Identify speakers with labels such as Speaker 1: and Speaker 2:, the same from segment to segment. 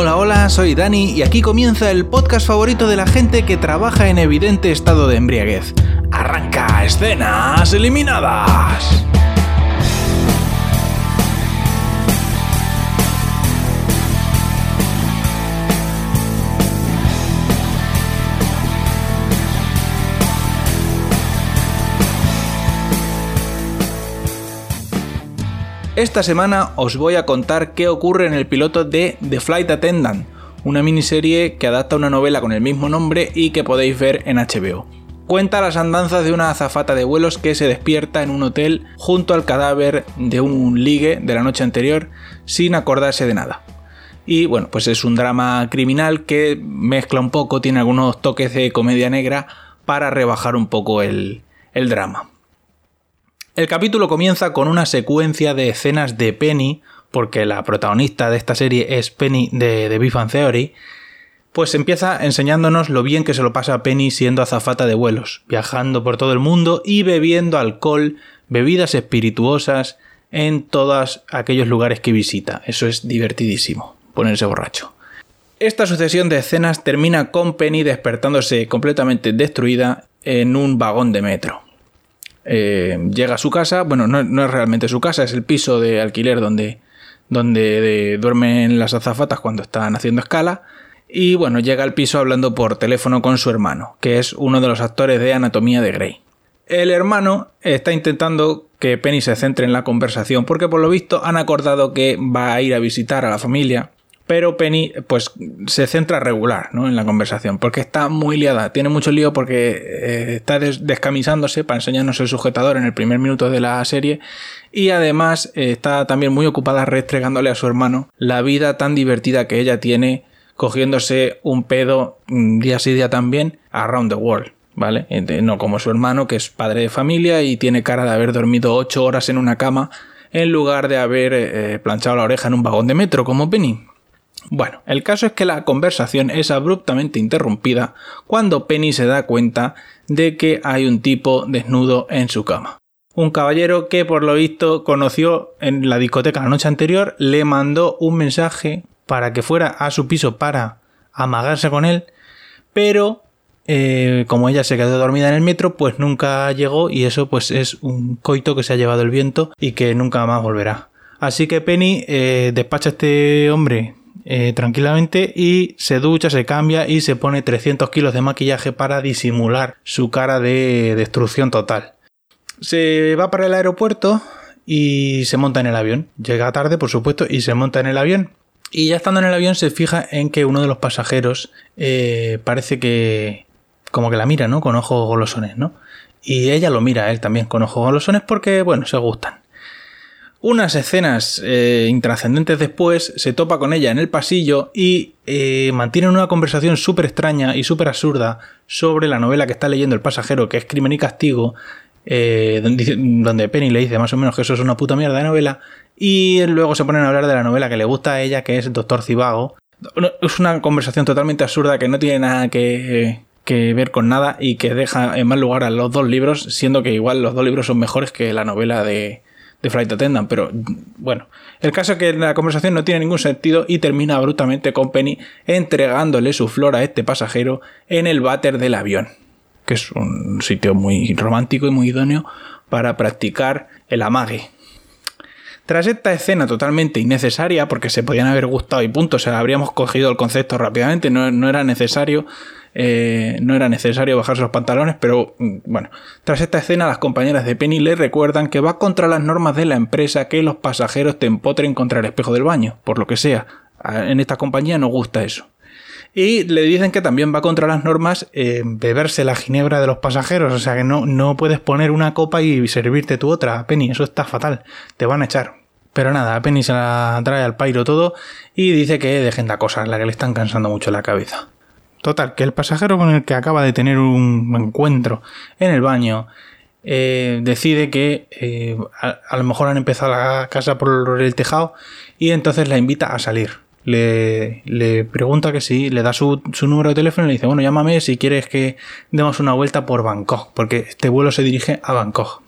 Speaker 1: Hola, hola, soy Dani y aquí comienza el podcast favorito de la gente que trabaja en evidente estado de embriaguez. Arranca escenas eliminadas. Esta semana os voy a contar qué ocurre en el piloto de The Flight Attendant, una miniserie que adapta una novela con el mismo nombre y que podéis ver en HBO. Cuenta las andanzas de una azafata de vuelos que se despierta en un hotel junto al cadáver de un ligue de la noche anterior sin acordarse de nada. Y bueno, pues es un drama criminal que mezcla un poco, tiene algunos toques de comedia negra para rebajar un poco el, drama. El capítulo comienza con una secuencia de escenas de Penny, porque la protagonista de esta serie es Penny de, The Big Theory, pues empieza enseñándonos lo bien que se lo pasa a Penny siendo azafata de vuelos, viajando por todo el mundo y bebiendo alcohol, bebidas espirituosas en todos aquellos lugares que visita. Eso es divertidísimo, ponerse borracho. Esta sucesión de escenas termina con Penny despertándose completamente destruida en un vagón de metro. Eh, llega a su casa, bueno, no, es realmente su casa, es el piso de alquiler donde, donde duermen las azafatas cuando están haciendo escala. Y bueno, llega al piso hablando por teléfono con su hermano, que es uno de los actores de Anatomía de Grey. El hermano está intentando que Penny se centre en la conversación porque por lo visto han acordado que va a ir a visitar a la familia pero Penny pues se centra regular ¿no? en la conversación porque está muy liada, tiene mucho lío porque eh, está descamisándose para enseñarnos el sujetador en el primer minuto de la serie y además eh, está también muy ocupada restregándole a su hermano la vida tan divertida que ella tiene cogiéndose un pedo mm, día sí día también around the world. ¿Vale? No como su hermano, que es padre de familia y tiene cara de haber dormido 8 horas en una cama en lugar de haber eh, planchado la oreja en un vagón de metro como Penny. Bueno, el caso es que la conversación es abruptamente interrumpida cuando Penny se da cuenta de que hay un tipo desnudo en su cama. Un caballero que por lo visto conoció en la discoteca la noche anterior, le mandó un mensaje para que fuera a su piso para amagarse con él, pero eh, como ella se quedó dormida en el metro, pues nunca llegó y eso pues es un coito que se ha llevado el viento y que nunca más volverá. Así que Penny eh, despacha a este hombre eh, tranquilamente y se ducha, se cambia y se pone 300 kilos de maquillaje para disimular su cara de destrucción total. Se va para el aeropuerto y se monta en el avión. Llega tarde, por supuesto, y se monta en el avión. Y ya estando en el avión se fija en que uno de los pasajeros eh, parece que como que la mira, ¿no? Con ojos golosones, ¿no? Y ella lo mira a él también con ojos golosones porque, bueno, se gustan. Unas escenas eh, intrascendentes después se topa con ella en el pasillo y eh, mantienen una conversación súper extraña y súper absurda sobre la novela que está leyendo el pasajero, que es Crimen y Castigo, eh, donde Penny le dice más o menos que eso es una puta mierda de novela, y luego se ponen a hablar de la novela que le gusta a ella, que es Doctor Cibago. Es una conversación totalmente absurda que no tiene nada que, que ver con nada y que deja en mal lugar a los dos libros, siendo que igual los dos libros son mejores que la novela de, de Flight Attendant, pero bueno, el caso es que la conversación no tiene ningún sentido y termina abruptamente con Penny entregándole su flor a este pasajero en el váter del avión, que es un sitio muy romántico y muy idóneo para practicar el amague. Tras esta escena totalmente innecesaria, porque se podían haber gustado y punto, o sea, habríamos cogido el concepto rápidamente, no, no era necesario, eh, no era necesario bajarse los pantalones, pero mm, bueno, tras esta escena las compañeras de Penny le recuerdan que va contra las normas de la empresa que los pasajeros te empotren contra el espejo del baño, por lo que sea. En esta compañía no gusta eso. Y le dicen que también va contra las normas eh, beberse la ginebra de los pasajeros, o sea que no, no puedes poner una copa y servirte tu otra, Penny, eso está fatal, te van a echar. Pero nada, Penny se la trae al pairo todo y dice que dejen de la que le están cansando mucho la cabeza. Total, que el pasajero con el que acaba de tener un encuentro en el baño eh, decide que eh, a, lo mejor han empezado la casa por el tejado y entonces la invita a salir. Le, pregunta que sí, le da su, su, número de teléfono y le dice, bueno, llámame si quieres que demos una vuelta por Bangkok, porque este vuelo se dirige a Bangkok.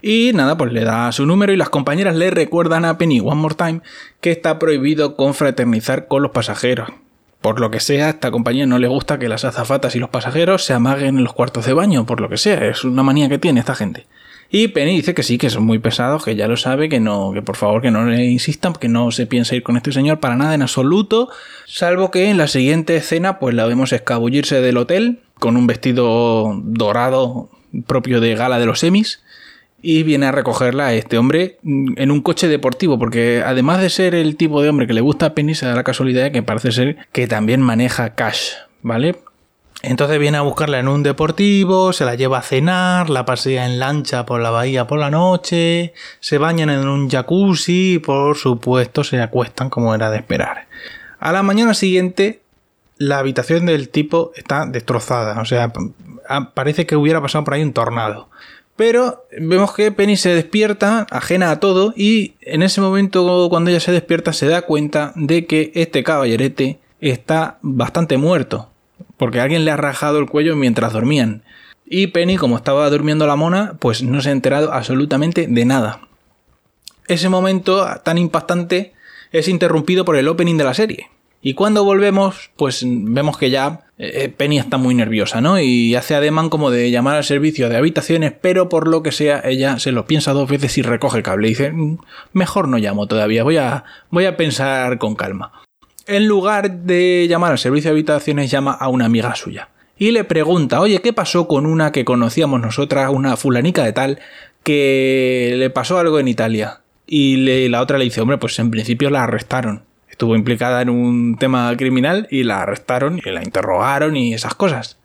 Speaker 1: Y nada, pues le da su número y las compañeras le recuerdan a Penny One More Time que está prohibido confraternizar con los pasajeros. Por lo que sea, a esta compañía no le gusta que las azafatas y los pasajeros se amaguen en los cuartos de baño, por lo que sea, es una manía que tiene esta gente. Y Penny dice que sí, que son muy pesados, que ya lo sabe, que no, que por favor que no le insistan, que no se piensa ir con este señor para nada en absoluto, salvo que en la siguiente escena pues la vemos escabullirse del hotel con un vestido dorado propio de gala de los semis y viene a recogerla a este hombre en un coche deportivo, porque además de ser el tipo de hombre que le gusta a Penny, se da la casualidad que parece ser que también maneja cash, ¿vale? Entonces viene a buscarla en un deportivo, se la lleva a cenar, la pasea en lancha por la bahía por la noche, se bañan en un jacuzzi y por supuesto se acuestan como era de esperar. A la mañana siguiente la habitación del tipo está destrozada, o sea, parece que hubiera pasado por ahí un tornado. Pero vemos que Penny se despierta, ajena a todo, y en ese momento cuando ella se despierta se da cuenta de que este caballerete está bastante muerto porque alguien le ha rajado el cuello mientras dormían. Y Penny, como estaba durmiendo la mona, pues no se ha enterado absolutamente de nada. Ese momento tan impactante es interrumpido por el opening de la serie. Y cuando volvemos, pues vemos que ya eh, Penny está muy nerviosa, ¿no? Y hace ademán como de llamar al servicio de habitaciones, pero por lo que sea, ella se lo piensa dos veces y recoge el cable. Y dice, mm, mejor no llamo todavía, voy a, voy a pensar con calma en lugar de llamar al servicio de habitaciones, llama a una amiga suya. Y le pregunta, oye, ¿qué pasó con una que conocíamos nosotras, una fulanica de tal, que le pasó algo en Italia? Y la otra le dice, hombre, pues en principio la arrestaron. Estuvo implicada en un tema criminal y la arrestaron y la interrogaron y esas cosas.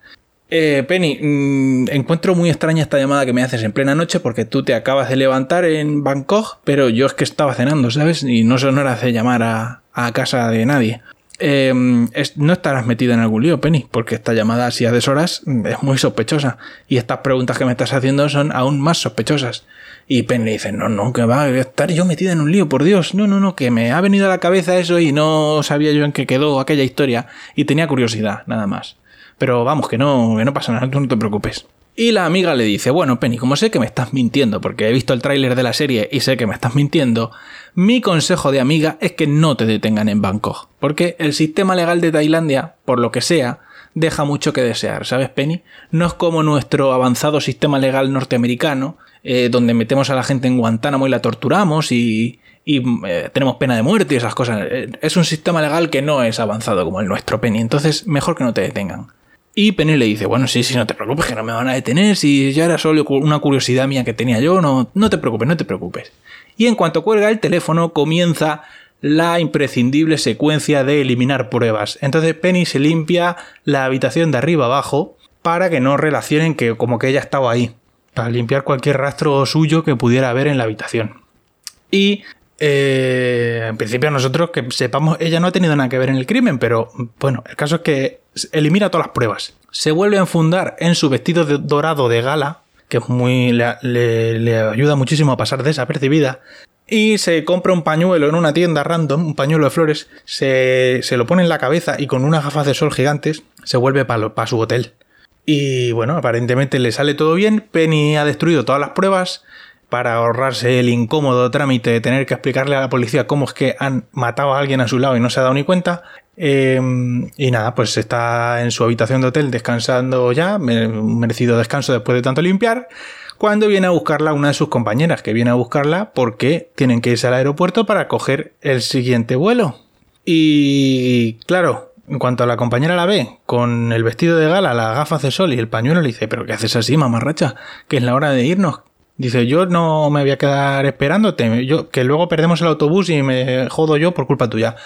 Speaker 1: Eh, Penny, mm, encuentro muy extraña esta llamada que me haces en plena noche porque tú te acabas de levantar en Bangkok, pero yo es que estaba cenando, ¿sabes? Y no son horas de llamar a, casa de nadie. Em, no estarás metida en algún lío, Penny, porque esta llamada así a deshoras mm, es muy sospechosa. Y estas preguntas que me estás haciendo son aún más sospechosas. Y Penny dice, no, no, que va a estar yo metida en un lío, por Dios. No, no, no, que me ha venido a la cabeza eso y no sabía yo en qué quedó aquella historia. Y tenía curiosidad, nada más. Pero vamos, que no, que no pasa nada, tú no te preocupes. Y la amiga le dice, bueno, Penny, como sé que me estás mintiendo, porque he visto el tráiler de la serie y sé que me estás mintiendo, mi consejo de amiga es que no te detengan en Bangkok, porque el sistema legal de Tailandia, por lo que sea, deja mucho que desear, ¿sabes, Penny? No es como nuestro avanzado sistema legal norteamericano, eh, donde metemos a la gente en Guantánamo y la torturamos y, eh, tenemos pena de muerte y esas cosas. Eh, es un sistema legal que no es avanzado como el nuestro, Penny, entonces mejor que no te detengan. Y Penny le dice, bueno, sí, sí, no te preocupes, que no me van a detener, si ya era solo una curiosidad mía que tenía yo, no, no te preocupes, no te preocupes. Y en cuanto cuelga el teléfono, comienza la imprescindible secuencia de eliminar pruebas. Entonces Penny se limpia la habitación de arriba abajo para que no relacionen que como que ella estaba ahí, para limpiar cualquier rastro suyo que pudiera haber en la habitación. Y eh, en principio nosotros que sepamos, ella no ha tenido nada que ver en el crimen, pero bueno, el caso es que elimina todas las pruebas. Se vuelve a enfundar en su vestido dorado de gala, que es muy, le, ayuda muchísimo a pasar desapercibida. Y se compra un pañuelo en una tienda random, un pañuelo de flores, se, lo pone en la cabeza y con unas gafas de sol gigantes se vuelve para su hotel. Y bueno, aparentemente le sale todo bien. Penny ha destruido todas las pruebas para ahorrarse el incómodo trámite de tener que explicarle a la policía cómo es que han matado a alguien a su lado y no se ha dado ni cuenta. Em, y nada, pues está en su habitación de hotel descansando ya, merecido descanso después de tanto limpiar, cuando viene a buscarla una de sus compañeras, que viene a buscarla porque tienen que irse al aeropuerto para coger el siguiente vuelo. Y claro, en cuanto a la compañera la ve, con el vestido de gala, las gafas de sol y el pañuelo, le dice, pero ¿qué haces así, mamarracha? Que es la hora de irnos. Dice, yo no me voy a quedar esperándote, que luego perdemos el autobús y me jodo yo por culpa tuya.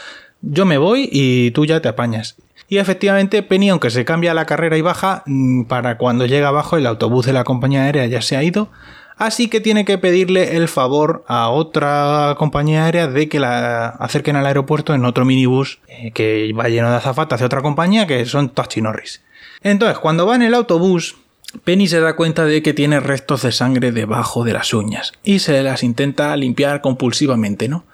Speaker 1: Yo me voy y tú ya te apañas. Y efectivamente, Penny, aunque se cambia la carrera y baja, mm, para cuando llega abajo el autobús de la compañía aérea ya se ha ido. Así que tiene que pedirle el favor a otra compañía aérea de que la acerquen al aeropuerto en otro minibús eh, que va lleno de azafatas de otra compañía que son Tachi Norris. Entonces, cuando va en el autobús, Penny se da cuenta de que tiene restos de sangre debajo de las uñas y se las intenta limpiar compulsivamente, ¿no?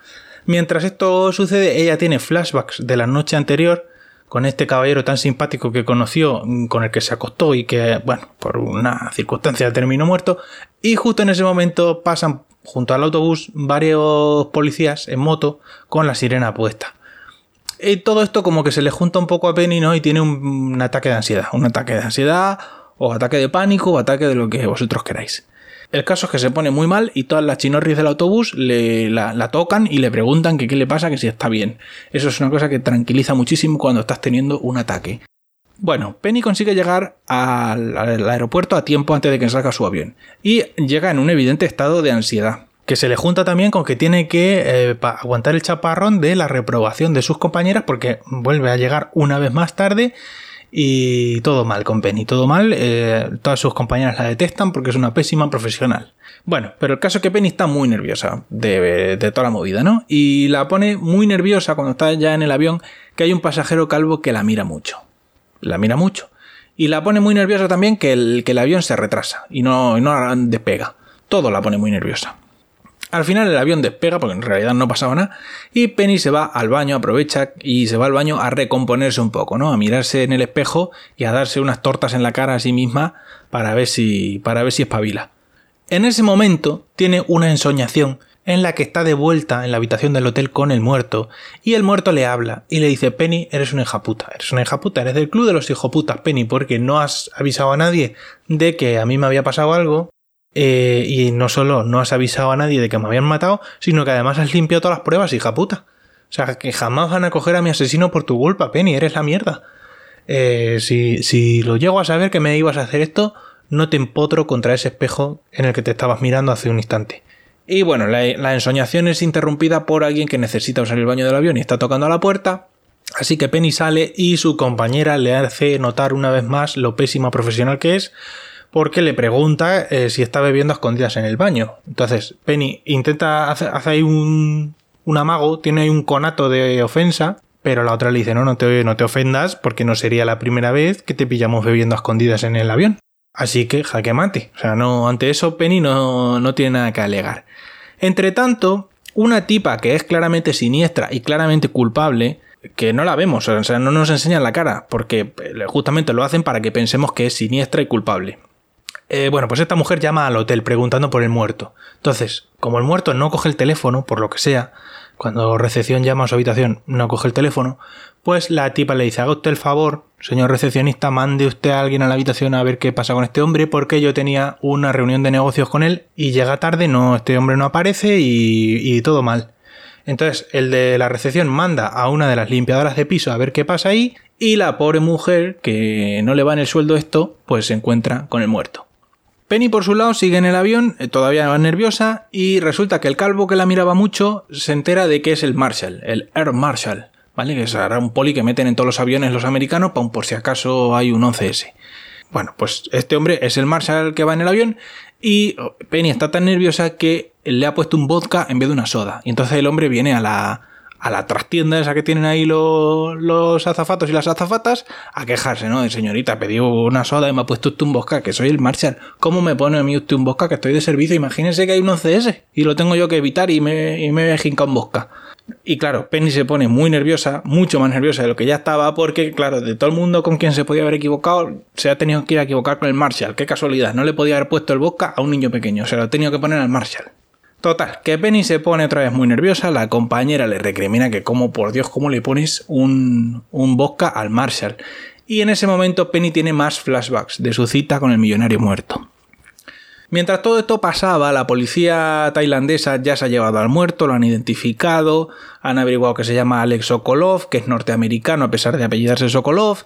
Speaker 1: Mientras esto sucede, ella tiene flashbacks de la noche anterior con este caballero tan simpático que conoció, con el que se acostó y que, bueno, por una circunstancia terminó muerto. Y justo en ese momento pasan junto al autobús varios policías en moto con la sirena puesta. Y todo esto como que se le junta un poco a Penny, ¿no? Y tiene un, ataque de ansiedad. Un ataque de ansiedad, o ataque de pánico, o ataque de lo que vosotros queráis. El caso es que se pone muy mal y todas las chinorris del autobús le, la, tocan y le preguntan qué le pasa, que si está bien. Eso es una cosa que tranquiliza muchísimo cuando estás teniendo un ataque. Bueno, Penny consigue llegar al, aeropuerto a tiempo antes de que salga su avión y llega en un evidente estado de ansiedad que se le junta también con que tiene que eh, aguantar el chaparrón de la reprobación de sus compañeras porque vuelve a llegar una vez más tarde y todo mal con Penny, todo mal, eh, todas sus compañeras la detestan porque es una pésima profesional. Bueno, pero el caso es que Penny está muy nerviosa de, toda la movida, ¿no? Y la pone muy nerviosa cuando está ya en el avión que hay un pasajero calvo que la mira mucho. La mira mucho. Y la pone muy nerviosa también que el, que el avión se retrasa y no, y no despega. Todo la pone muy nerviosa. Al final el avión despega, porque en realidad no pasaba nada, y Penny se va al baño, aprovecha y se va al baño a recomponerse un poco, ¿no? A mirarse en el espejo y a darse unas tortas en la cara a sí misma para ver si, para ver si espabila. En ese momento tiene una ensoñación en la que está de vuelta en la habitación del hotel con el muerto, y el muerto le habla y le dice, Penny, eres una hija puta, eres una hija puta, eres del club de los hijoputas, Penny, porque no has avisado a nadie de que a mí me había pasado algo, eh, y no solo no has avisado a nadie de que me habían matado, sino que además has limpiado todas las pruebas, hija puta. O sea, que jamás van a coger a mi asesino por tu culpa, Penny, eres la mierda. Eh, si, si lo llego a saber que me ibas a hacer esto, no te empotro contra ese espejo en el que te estabas mirando hace un instante. Y bueno, la, la ensoñación es interrumpida por alguien que necesita usar el baño del avión y está tocando a la puerta. Así que Penny sale y su compañera le hace notar una vez más lo pésima profesional que es porque le pregunta eh, si está bebiendo a escondidas en el baño. Entonces, Penny intenta hacer, ahí un, un, amago, tiene ahí un conato de ofensa, pero la otra le dice, no, no te, no te ofendas porque no sería la primera vez que te pillamos bebiendo a escondidas en el avión. Así que jaque mate. O sea, no, ante eso Penny no, no tiene nada que alegar. Entre tanto, una tipa que es claramente siniestra y claramente culpable, que no la vemos, o sea, no nos enseñan la cara, porque eh, justamente lo hacen para que pensemos que es siniestra y culpable. Eh, bueno, pues esta mujer llama al hotel preguntando por el muerto. Entonces, como el muerto no coge el teléfono, por lo que sea, cuando recepción llama a su habitación no coge el teléfono, pues la tipa le dice, haga usted el favor, señor recepcionista, mande usted a alguien a la habitación a ver qué pasa con este hombre, porque yo tenía una reunión de negocios con él y llega tarde, no, este hombre no aparece y, y todo mal. Entonces, el de la recepción manda a una de las limpiadoras de piso a ver qué pasa ahí y la pobre mujer, que no le va en el sueldo esto, pues se encuentra con el muerto. Penny por su lado sigue en el avión, eh, todavía va nerviosa, y resulta que el calvo que la miraba mucho se entera de que es el Marshall, el Air Marshall, ¿vale? Que es un poli que meten en todos los aviones los americanos por si acaso hay un 11S. Bueno, pues este hombre es el Marshall que va en el avión y oh, Penny está tan nerviosa que le ha puesto un vodka en vez de una soda. Y entonces el hombre viene a la, a la trastienda esa que tienen ahí los, los azafatos y las azafatas a quejarse, ¿no? Señorita, pedí una soda y me ha puesto usted un bosca, que soy el Marshall. ¿Cómo me pone a mí usted un bosca que estoy de servicio? Imagínense que hay un CS y lo tengo yo que evitar y me, y me jinca un bosca. Y claro, Penny se pone muy nerviosa, mucho más nerviosa de lo que ya estaba, porque, claro, de todo el mundo con quien se podía haber equivocado, se ha tenido que ir a equivocar con el Marshall. Qué casualidad, no le podía haber puesto el bosca a un niño pequeño, se lo ha tenido que poner al Marshall. Total, que Penny se pone otra vez muy nerviosa, la compañera le recrimina que como por Dios, ¿cómo le pones un, un al Marshall? Y en ese momento Penny tiene más flashbacks de su cita con el millonario muerto. Mientras todo esto pasaba, la policía tailandesa ya se ha llevado al muerto, lo han identificado, han averiguado que se llama Alex Sokolov, que es norteamericano a pesar de apellidarse Sokolov,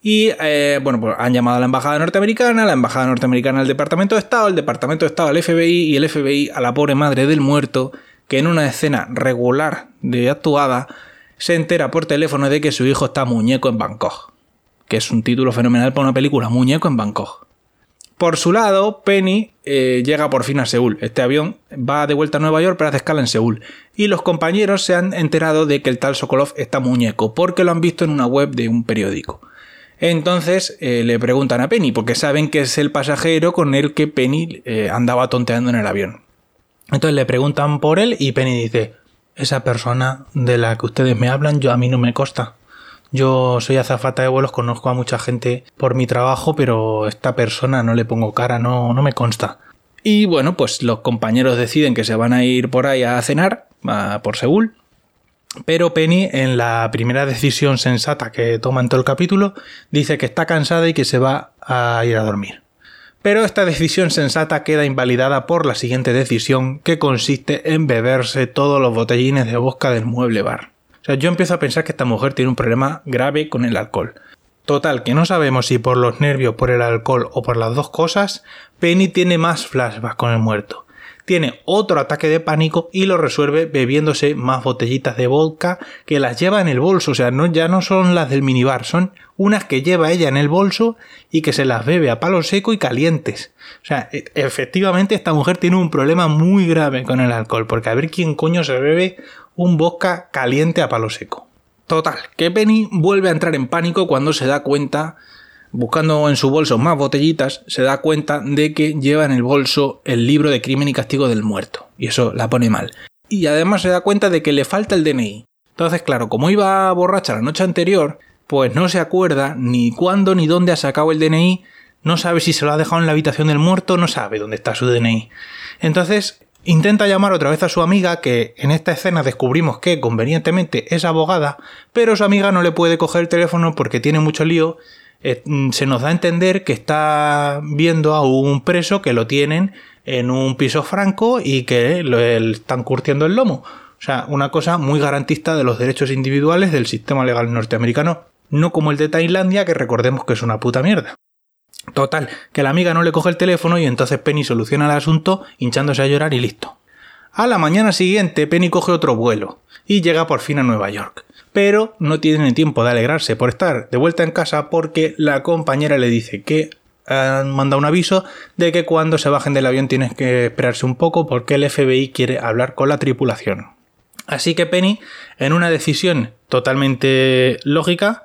Speaker 1: y eh, bueno, pues han llamado a la embajada norteamericana, la embajada norteamericana al Departamento de Estado, el Departamento de Estado al FBI y el FBI a la pobre madre del muerto, que en una escena regular de actuada se entera por teléfono de que su hijo está muñeco en Bangkok. Que es un título fenomenal para una película, Muñeco en Bangkok. Por su lado, Penny eh, llega por fin a Seúl. Este avión va de vuelta a Nueva York, pero hace escala en Seúl. Y los compañeros se han enterado de que el tal Sokolov está muñeco, porque lo han visto en una web de un periódico. Entonces eh, le preguntan a Penny, porque saben que es el pasajero con el que Penny eh, andaba tonteando en el avión. Entonces le preguntan por él y Penny dice, esa persona de la que ustedes me hablan, yo a mí no me consta. Yo soy azafata de vuelos, conozco a mucha gente por mi trabajo, pero esta persona no le pongo cara, no, no me consta. Y bueno, pues los compañeros deciden que se van a ir por ahí a cenar, por Seúl. Pero Penny, en la primera decisión sensata que toma en todo el capítulo, dice que está cansada y que se va a ir a dormir. Pero esta decisión sensata queda invalidada por la siguiente decisión, que consiste en beberse todos los botellines de bosca del mueble bar. O sea, yo empiezo a pensar que esta mujer tiene un problema grave con el alcohol. Total, que no sabemos si por los nervios, por el alcohol o por las dos cosas, Penny tiene más flashbacks con el muerto. Tiene otro ataque de pánico y lo resuelve bebiéndose más botellitas de vodka que las lleva en el bolso. O sea, no, ya no son las del minibar, son unas que lleva ella en el bolso y que se las bebe a palo seco y calientes. O sea, e, efectivamente esta mujer tiene un problema muy grave con el alcohol, porque a ver quién coño se bebe un vodka caliente a palo seco. Total, que Penny vuelve a entrar en pánico cuando se da cuenta, buscando en su bolso más botellitas, se da cuenta de que lleva en el bolso el libro de crimen y castigo del muerto. Y eso la pone mal. Y además se da cuenta de que le falta el DNI. Entonces, claro, como iba borracha la noche anterior, pues no se acuerda ni cuándo ni dónde ha sacado el DNI, no sabe si se lo ha dejado en la habitación del muerto, no sabe dónde está su DNI. Entonces Intenta llamar otra vez a su amiga, que en esta escena descubrimos que convenientemente es abogada, pero su amiga no le puede coger el teléfono porque tiene mucho lío. Eh, mm, se nos da a entender que está viendo a un preso que lo tienen en un piso franco y que le están curtiendo el lomo. O sea, una cosa muy garantista de los derechos individuales del sistema legal norteamericano, no como el de Tailandia, que recordemos que es una puta mierda. Total, que la amiga no le coge el teléfono y entonces Penny soluciona el asunto hinchándose a llorar y listo. A la mañana siguiente Penny coge otro vuelo y llega por fin a Nueva York. Pero no tiene tiempo de alegrarse por estar de vuelta en casa porque la compañera le dice que han mandado un aviso de que cuando se bajen del avión tienes que esperarse un poco porque el FBI quiere hablar con la tripulación. Así que Penny, en una decisión totalmente lógica,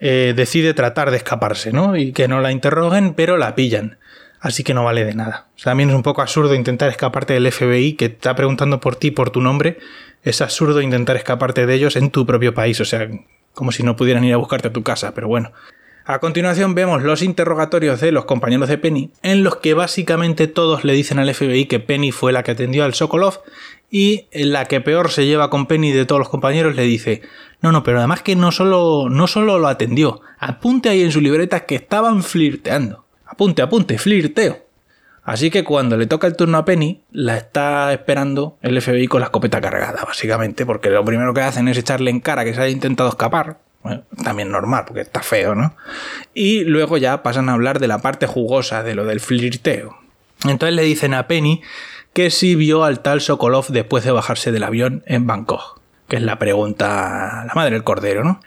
Speaker 1: eh, decide tratar de escaparse, ¿no? Y que no la interroguen, pero la pillan. Así que no vale de nada. también es un poco absurdo intentar escaparte del FBI que está preguntando por ti, por tu nombre. Es absurdo intentar escaparte de ellos en tu propio país, o sea, como si no pudieran ir a buscarte a tu casa, pero bueno. A continuación vemos los interrogatorios de los compañeros de Penny, en los que básicamente todos le dicen al FBI que Penny fue la que atendió al Sokolov y la que peor se lleva con Penny de todos los compañeros le dice, no, no, pero además que no solo, no solo lo atendió, apunte ahí en su libreta que estaban flirteando. Apunte, apunte, flirteo. Así que cuando le toca el turno a Penny, la está esperando el FBI con la escopeta cargada, básicamente, porque lo primero que hacen es echarle en cara que se haya intentado escapar, también normal, porque está feo, ¿no? Y luego ya pasan a hablar de la parte jugosa de lo del flirteo. Entonces le dicen a Penny que si vio al tal Sokolov después de bajarse del avión en Bangkok, que es la pregunta, la madre del cordero, ¿no?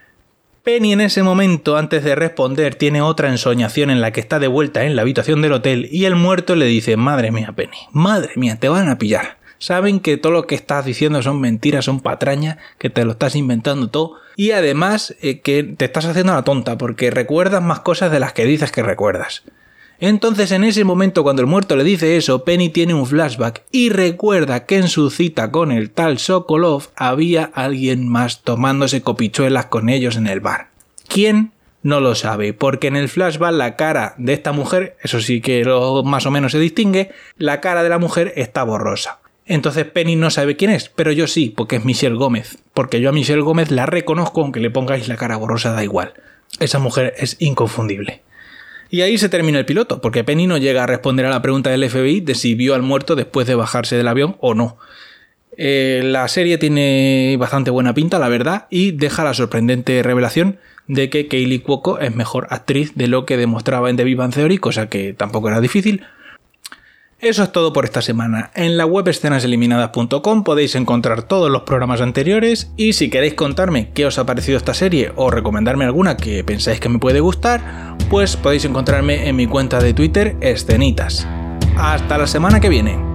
Speaker 1: Penny en ese momento, antes de responder, tiene otra ensoñación en la que está de vuelta en la habitación del hotel y el muerto le dice, madre mía, Penny, madre mía, te van a pillar. Saben que todo lo que estás diciendo son mentiras, son patrañas, que te lo estás inventando todo y además eh, que te estás haciendo la tonta porque recuerdas más cosas de las que dices que recuerdas. Entonces en ese momento cuando el muerto le dice eso, Penny tiene un flashback y recuerda que en su cita con el tal Sokolov había alguien más tomándose copichuelas con ellos en el bar. ¿Quién? No lo sabe, porque en el flashback la cara de esta mujer, eso sí que lo, más o menos se distingue, la cara de la mujer está borrosa. Entonces Penny no sabe quién es, pero yo sí, porque es Michelle Gómez. Porque yo a Michelle Gómez la reconozco aunque le pongáis la cara borrosa, da igual. Esa mujer es inconfundible. Y ahí se termina el piloto, porque Penny no llega a responder a la pregunta del FBI de si vio al muerto después de bajarse del avión o no. Eh, la serie tiene bastante buena pinta, la verdad, y deja la sorprendente revelación de que Kaylee Cuoco es mejor actriz de lo que demostraba en The Big Theory, cosa que tampoco era difícil, eso es todo por esta semana. En la web escenaseliminadas.com podéis encontrar todos los programas anteriores y si queréis contarme qué os ha parecido esta serie o recomendarme alguna que pensáis que me puede gustar, pues podéis encontrarme en mi cuenta de Twitter escenitas. Hasta la semana que viene.